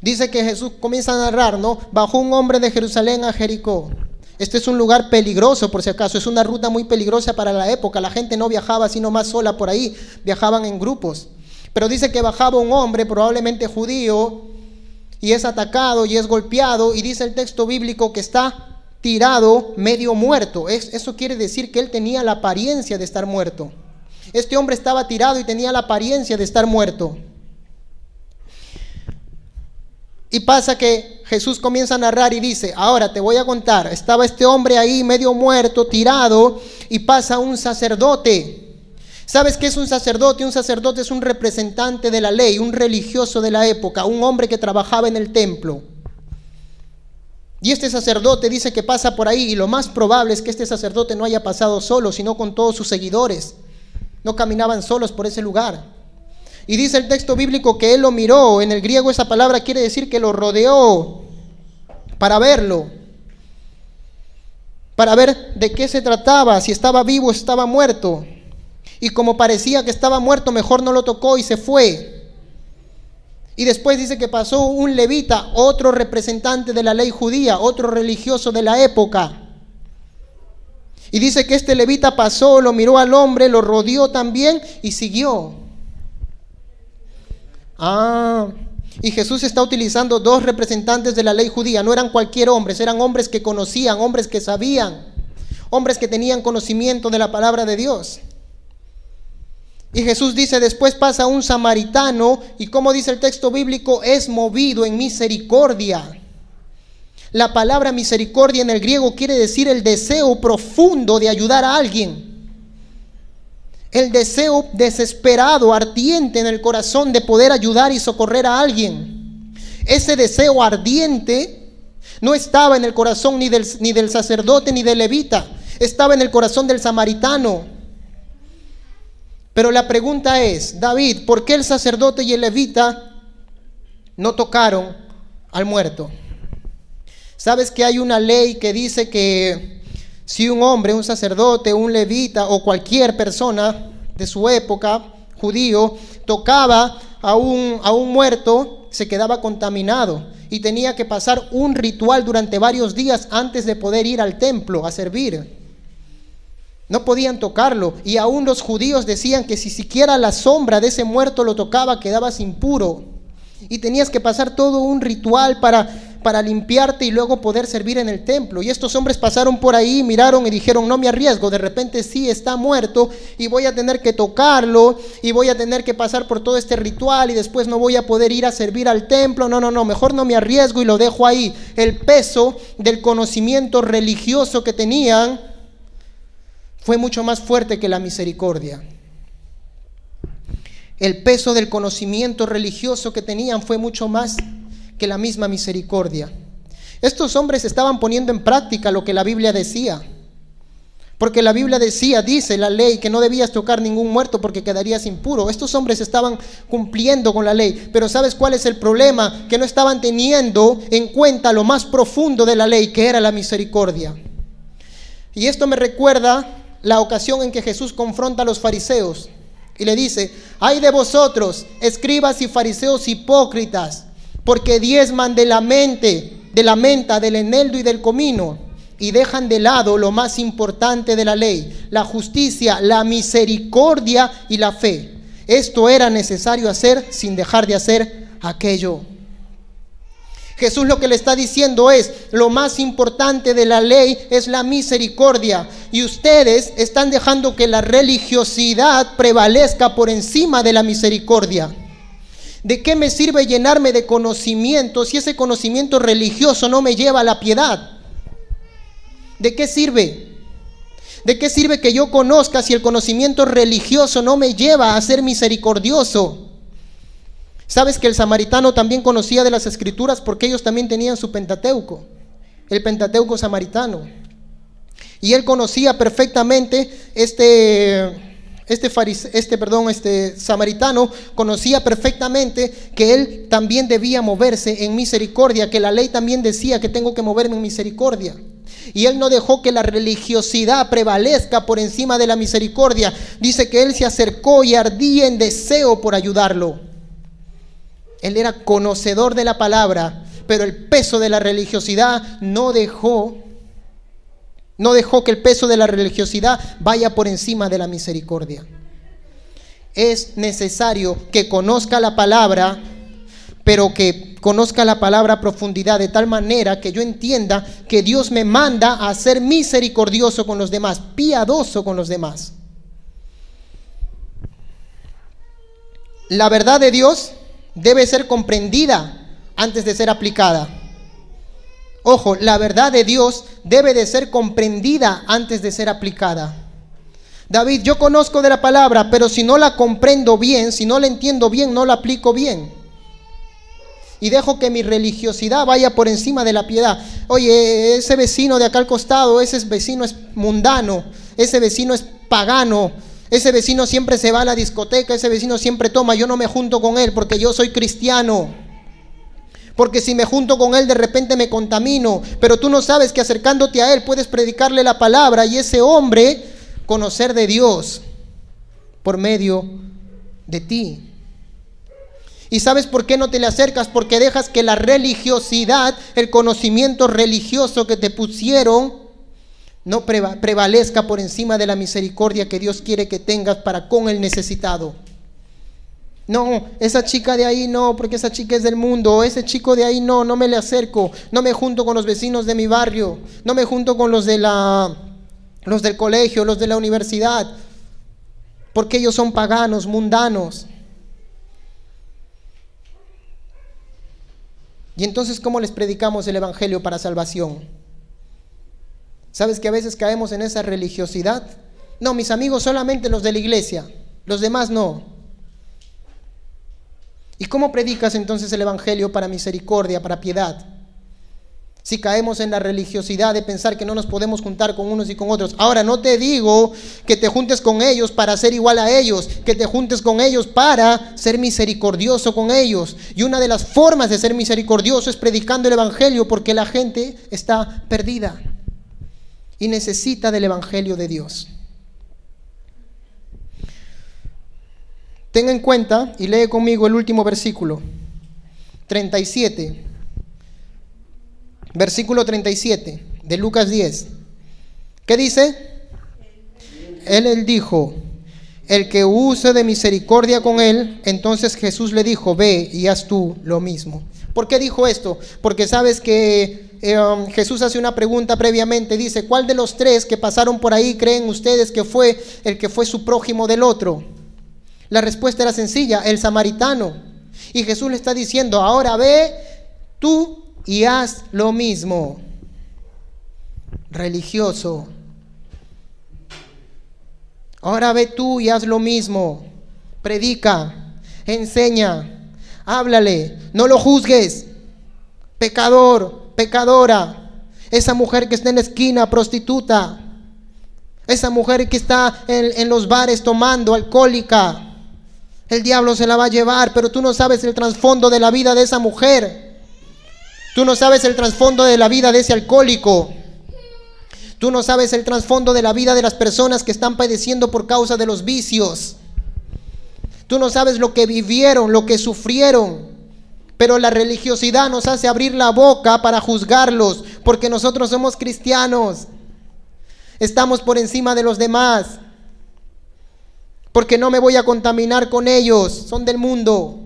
Dice que Jesús comienza a narrar, ¿no? Bajó un hombre de Jerusalén a Jericó. Este es un lugar peligroso, por si acaso. Es una ruta muy peligrosa para la época. La gente no viajaba sino más sola por ahí, viajaban en grupos. Pero dice que bajaba un hombre, probablemente judío, y es atacado y es golpeado. Y dice el texto bíblico que está tirado, medio muerto. eso quiere decir que él tenía la apariencia de estar muerto. Este hombre estaba tirado y tenía la apariencia de estar muerto. Y pasa que Jesús comienza a narrar y dice, ahora te voy a contar, estaba este hombre ahí medio muerto, tirado, y pasa un sacerdote. ¿Sabes qué es un sacerdote? Un sacerdote es un representante de la ley, un religioso de la época, un hombre que trabajaba en el templo. Y este sacerdote dice que pasa por ahí y lo más probable es que este sacerdote no haya pasado solo, sino con todos sus seguidores. No caminaban solos por ese lugar. Y dice el texto bíblico que él lo miró. En el griego esa palabra quiere decir que lo rodeó para verlo. Para ver de qué se trataba, si estaba vivo o estaba muerto. Y como parecía que estaba muerto, mejor no lo tocó y se fue. Y después dice que pasó un levita, otro representante de la ley judía, otro religioso de la época. Y dice que este levita pasó, lo miró al hombre, lo rodeó también y siguió. Ah, y Jesús está utilizando dos representantes de la ley judía. No eran cualquier hombres, eran hombres que conocían, hombres que sabían, hombres que tenían conocimiento de la palabra de Dios. Y Jesús dice, después pasa un samaritano y como dice el texto bíblico, es movido en misericordia. La palabra misericordia en el griego quiere decir el deseo profundo de ayudar a alguien. El deseo desesperado, ardiente en el corazón de poder ayudar y socorrer a alguien. Ese deseo ardiente no estaba en el corazón ni del, ni del sacerdote ni del levita, estaba en el corazón del samaritano. Pero la pregunta es, David, ¿por qué el sacerdote y el levita no tocaron al muerto? ¿Sabes que hay una ley que dice que si un hombre, un sacerdote, un levita o cualquier persona de su época, judío, tocaba a un, a un muerto, se quedaba contaminado y tenía que pasar un ritual durante varios días antes de poder ir al templo a servir. No podían tocarlo y aún los judíos decían que si siquiera la sombra de ese muerto lo tocaba quedabas impuro. Y tenías que pasar todo un ritual para, para limpiarte y luego poder servir en el templo. Y estos hombres pasaron por ahí, miraron y dijeron, no me arriesgo, de repente sí está muerto y voy a tener que tocarlo y voy a tener que pasar por todo este ritual y después no voy a poder ir a servir al templo. No, no, no, mejor no me arriesgo y lo dejo ahí. El peso del conocimiento religioso que tenían fue mucho más fuerte que la misericordia. El peso del conocimiento religioso que tenían fue mucho más que la misma misericordia. Estos hombres estaban poniendo en práctica lo que la Biblia decía. Porque la Biblia decía, dice la ley, que no debías tocar ningún muerto porque quedarías impuro. Estos hombres estaban cumpliendo con la ley. Pero ¿sabes cuál es el problema? Que no estaban teniendo en cuenta lo más profundo de la ley, que era la misericordia. Y esto me recuerda la ocasión en que Jesús confronta a los fariseos y le dice, ay de vosotros, escribas y fariseos hipócritas, porque diezman de la mente, de la menta, del eneldo y del comino, y dejan de lado lo más importante de la ley, la justicia, la misericordia y la fe. Esto era necesario hacer sin dejar de hacer aquello. Jesús lo que le está diciendo es, lo más importante de la ley es la misericordia. Y ustedes están dejando que la religiosidad prevalezca por encima de la misericordia. ¿De qué me sirve llenarme de conocimiento si ese conocimiento religioso no me lleva a la piedad? ¿De qué sirve? ¿De qué sirve que yo conozca si el conocimiento religioso no me lleva a ser misericordioso? Sabes que el samaritano también conocía de las escrituras porque ellos también tenían su Pentateuco, el Pentateuco samaritano. Y él conocía perfectamente este este, este, perdón, este samaritano conocía perfectamente que él también debía moverse en misericordia, que la ley también decía que tengo que moverme en misericordia. Y él no dejó que la religiosidad prevalezca por encima de la misericordia. Dice que él se acercó y ardía en deseo por ayudarlo. Él era conocedor de la palabra, pero el peso de la religiosidad no dejó no dejó que el peso de la religiosidad vaya por encima de la misericordia. Es necesario que conozca la palabra, pero que conozca la palabra a profundidad de tal manera que yo entienda que Dios me manda a ser misericordioso con los demás, piadoso con los demás. La verdad de Dios debe ser comprendida antes de ser aplicada. Ojo, la verdad de Dios debe de ser comprendida antes de ser aplicada. David, yo conozco de la palabra, pero si no la comprendo bien, si no la entiendo bien, no la aplico bien. Y dejo que mi religiosidad vaya por encima de la piedad. Oye, ese vecino de acá al costado, ese vecino es mundano, ese vecino es pagano, ese vecino siempre se va a la discoteca, ese vecino siempre toma, yo no me junto con él porque yo soy cristiano. Porque si me junto con él de repente me contamino, pero tú no sabes que acercándote a él puedes predicarle la palabra y ese hombre conocer de Dios por medio de ti. ¿Y sabes por qué no te le acercas? Porque dejas que la religiosidad, el conocimiento religioso que te pusieron, no prevalezca por encima de la misericordia que Dios quiere que tengas para con el necesitado. No, esa chica de ahí no, porque esa chica es del mundo. Ese chico de ahí no, no me le acerco. No me junto con los vecinos de mi barrio. No me junto con los de la los del colegio, los de la universidad. Porque ellos son paganos, mundanos. Y entonces, ¿cómo les predicamos el evangelio para salvación? ¿Sabes que a veces caemos en esa religiosidad? No, mis amigos solamente los de la iglesia, los demás no. ¿Y cómo predicas entonces el Evangelio para misericordia, para piedad? si caemos en la religiosidad de pensar que no nos podemos juntar con unos y con otros. Ahora, no te digo que te juntes con ellos para ser igual a ellos, que te juntes con ellos para ser misericordioso con ellos. Y una de las formas de ser misericordioso es predicando el Evangelio porque la gente está perdida y necesita del Evangelio de Dios. Tenga en cuenta y lee conmigo el último versículo, 37. Versículo 37 de Lucas 10. ¿Qué dice? Él, él dijo, el que use de misericordia con él, entonces Jesús le dijo, ve y haz tú lo mismo. ¿Por qué dijo esto? Porque sabes que um, Jesús hace una pregunta previamente, dice, ¿cuál de los tres que pasaron por ahí creen ustedes que fue el que fue su prójimo del otro? La respuesta era sencilla, el samaritano. Y Jesús le está diciendo, ahora ve tú y haz lo mismo. Religioso. Ahora ve tú y haz lo mismo. Predica, enseña, háblale, no lo juzgues. Pecador, pecadora. Esa mujer que está en la esquina, prostituta. Esa mujer que está en, en los bares tomando, alcohólica. El diablo se la va a llevar, pero tú no sabes el trasfondo de la vida de esa mujer. Tú no sabes el trasfondo de la vida de ese alcohólico. Tú no sabes el trasfondo de la vida de las personas que están padeciendo por causa de los vicios. Tú no sabes lo que vivieron, lo que sufrieron. Pero la religiosidad nos hace abrir la boca para juzgarlos, porque nosotros somos cristianos. Estamos por encima de los demás. Porque no me voy a contaminar con ellos, son del mundo.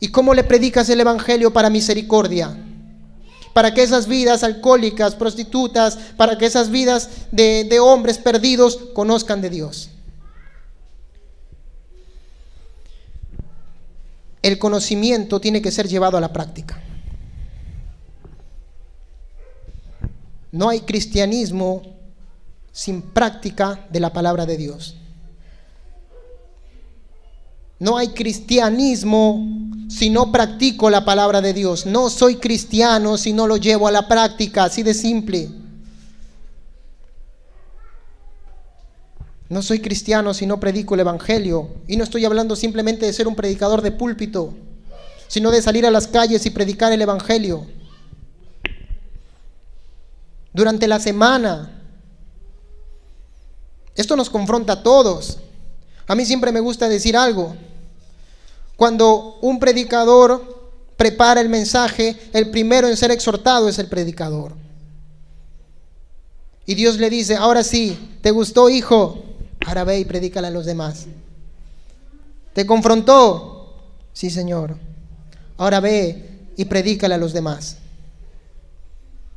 ¿Y cómo le predicas el Evangelio para misericordia? Para que esas vidas alcohólicas, prostitutas, para que esas vidas de, de hombres perdidos conozcan de Dios. El conocimiento tiene que ser llevado a la práctica. No hay cristianismo sin práctica de la palabra de Dios. No hay cristianismo si no practico la palabra de Dios. No soy cristiano si no lo llevo a la práctica, así de simple. No soy cristiano si no predico el Evangelio. Y no estoy hablando simplemente de ser un predicador de púlpito, sino de salir a las calles y predicar el Evangelio. Durante la semana. Esto nos confronta a todos. A mí siempre me gusta decir algo. Cuando un predicador prepara el mensaje, el primero en ser exhortado es el predicador. Y Dios le dice, ahora sí, ¿te gustó hijo? Ahora ve y predícale a los demás. ¿Te confrontó? Sí, Señor. Ahora ve y predícale a los demás.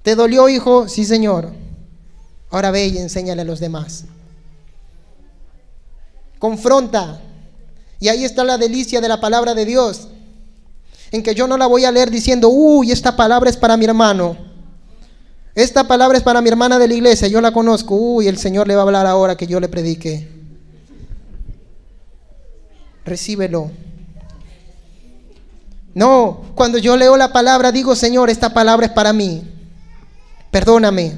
¿Te dolió, hijo? Sí, Señor. Ahora ve y enséñale a los demás. Confronta, y ahí está la delicia de la palabra de Dios. En que yo no la voy a leer diciendo, uy, esta palabra es para mi hermano. Esta palabra es para mi hermana de la iglesia, yo la conozco. Uy, el Señor le va a hablar ahora que yo le predique. Recíbelo. No, cuando yo leo la palabra digo, Señor, esta palabra es para mí. Perdóname.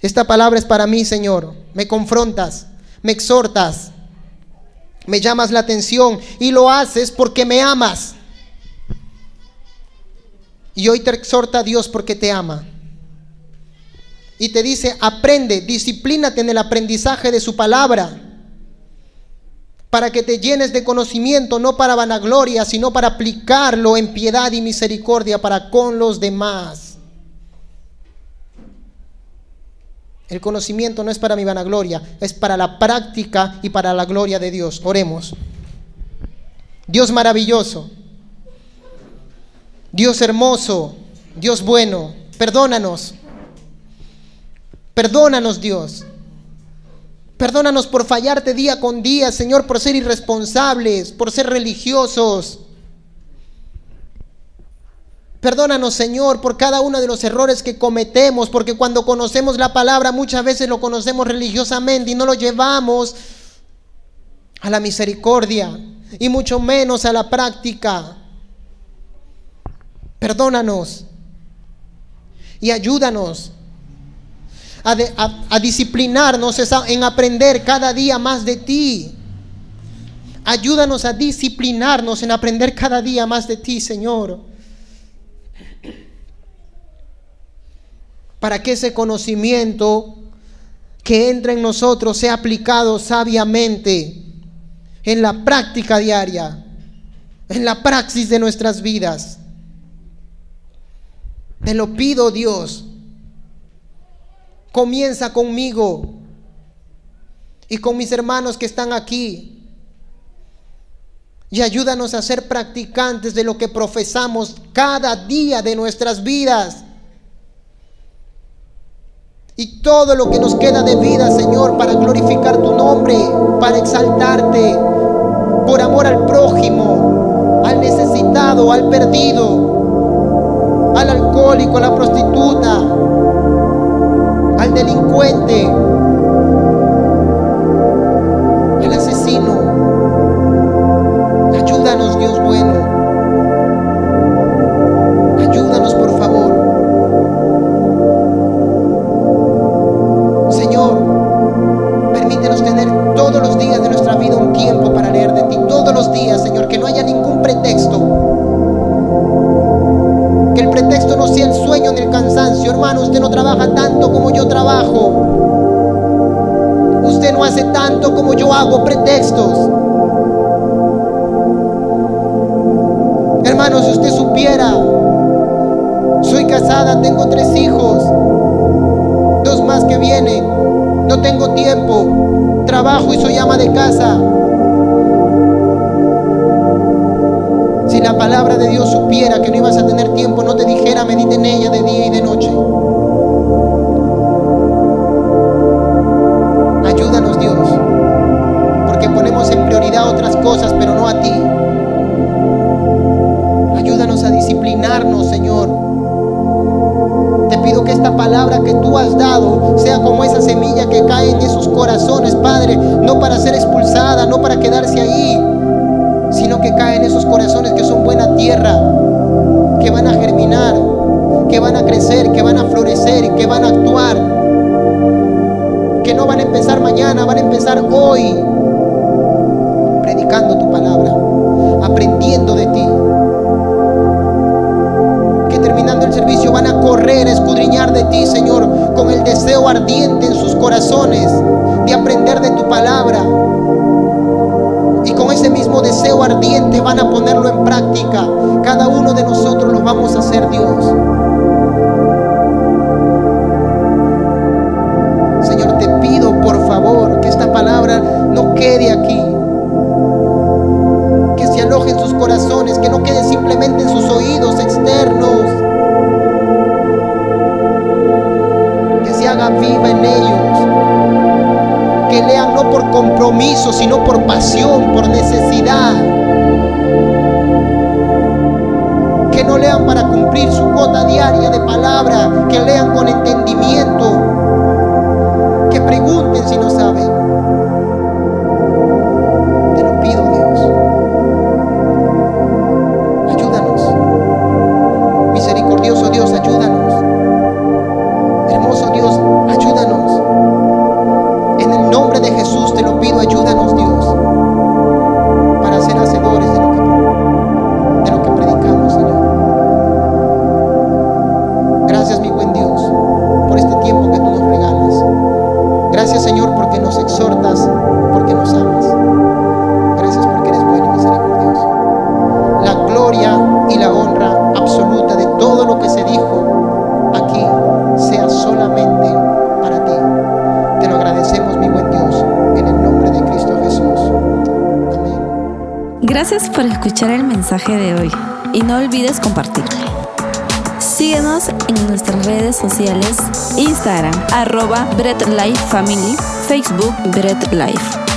Esta palabra es para mí, Señor. Me confrontas, me exhortas, me llamas la atención y lo haces porque me amas. Y hoy te exhorta a Dios porque te ama. Y te dice, aprende, disciplínate en el aprendizaje de su palabra. Para que te llenes de conocimiento, no para vanagloria, sino para aplicarlo en piedad y misericordia para con los demás. El conocimiento no es para mi vanagloria, es para la práctica y para la gloria de Dios. Oremos. Dios maravilloso, Dios hermoso, Dios bueno, perdónanos. Perdónanos Dios. Perdónanos por fallarte día con día, Señor, por ser irresponsables, por ser religiosos, Perdónanos, Señor, por cada uno de los errores que cometemos, porque cuando conocemos la palabra muchas veces lo conocemos religiosamente y no lo llevamos a la misericordia y mucho menos a la práctica. Perdónanos y ayúdanos a, a, disciplinarnos en aprender cada día más de ti. Ayúdanos a disciplinarnos en aprender cada día más de ti, Señor. Para que ese conocimiento que entra en nosotros sea aplicado sabiamente en la práctica diaria, en la praxis de nuestras vidas. Te lo pido, Dios. Comienza conmigo y con mis hermanos que están aquí. Y ayúdanos a ser practicantes de lo que profesamos cada día de nuestras vidas. Y todo lo que nos queda de vida, Señor, para glorificar tu nombre, para exaltarte, por amor al prójimo, al necesitado, al perdido, alcohólico, a la prostituta, al delincuente, al asesino. Ayúdanos, Dios bueno. Ayúdanos, por favor. Señor, permítenos tener todos los días de como yo hago pretextos. Hermano, si usted supiera, soy casada, tengo tres hijos, dos más que vienen, no tengo tiempo, trabajo y soy ama de casa. Si la palabra de Dios supiera que no ibas a tener tiempo, no te dijera, medite en ella de día y de noche. Cosas, pero no a ti. Ayúdanos a disciplinarnos, Señor. Te pido que esta palabra que tú has dado sea como esa semilla que cae en esos corazones, Padre, no para ser expulsada, no para quedarse ahí, sino que cae en esos corazones que son buena tierra, que van a germinar, que van a crecer, que van a florecer, que van a actuar, que no van a empezar mañana, van a empezar hoy, tu palabra, aprendiendo de ti. Que terminando el servicio van a correr, a escudriñar de ti, Señor, con el deseo ardiente en sus corazones de aprender de tu palabra. Y con ese mismo deseo ardiente van a ponerlo en práctica. Cada uno de nosotros lo vamos a hacer Dios. Olvides compartirlo. Síguenos en nuestras redes sociales, Instagram, arroba Bread Life Family, Facebook Bread Life.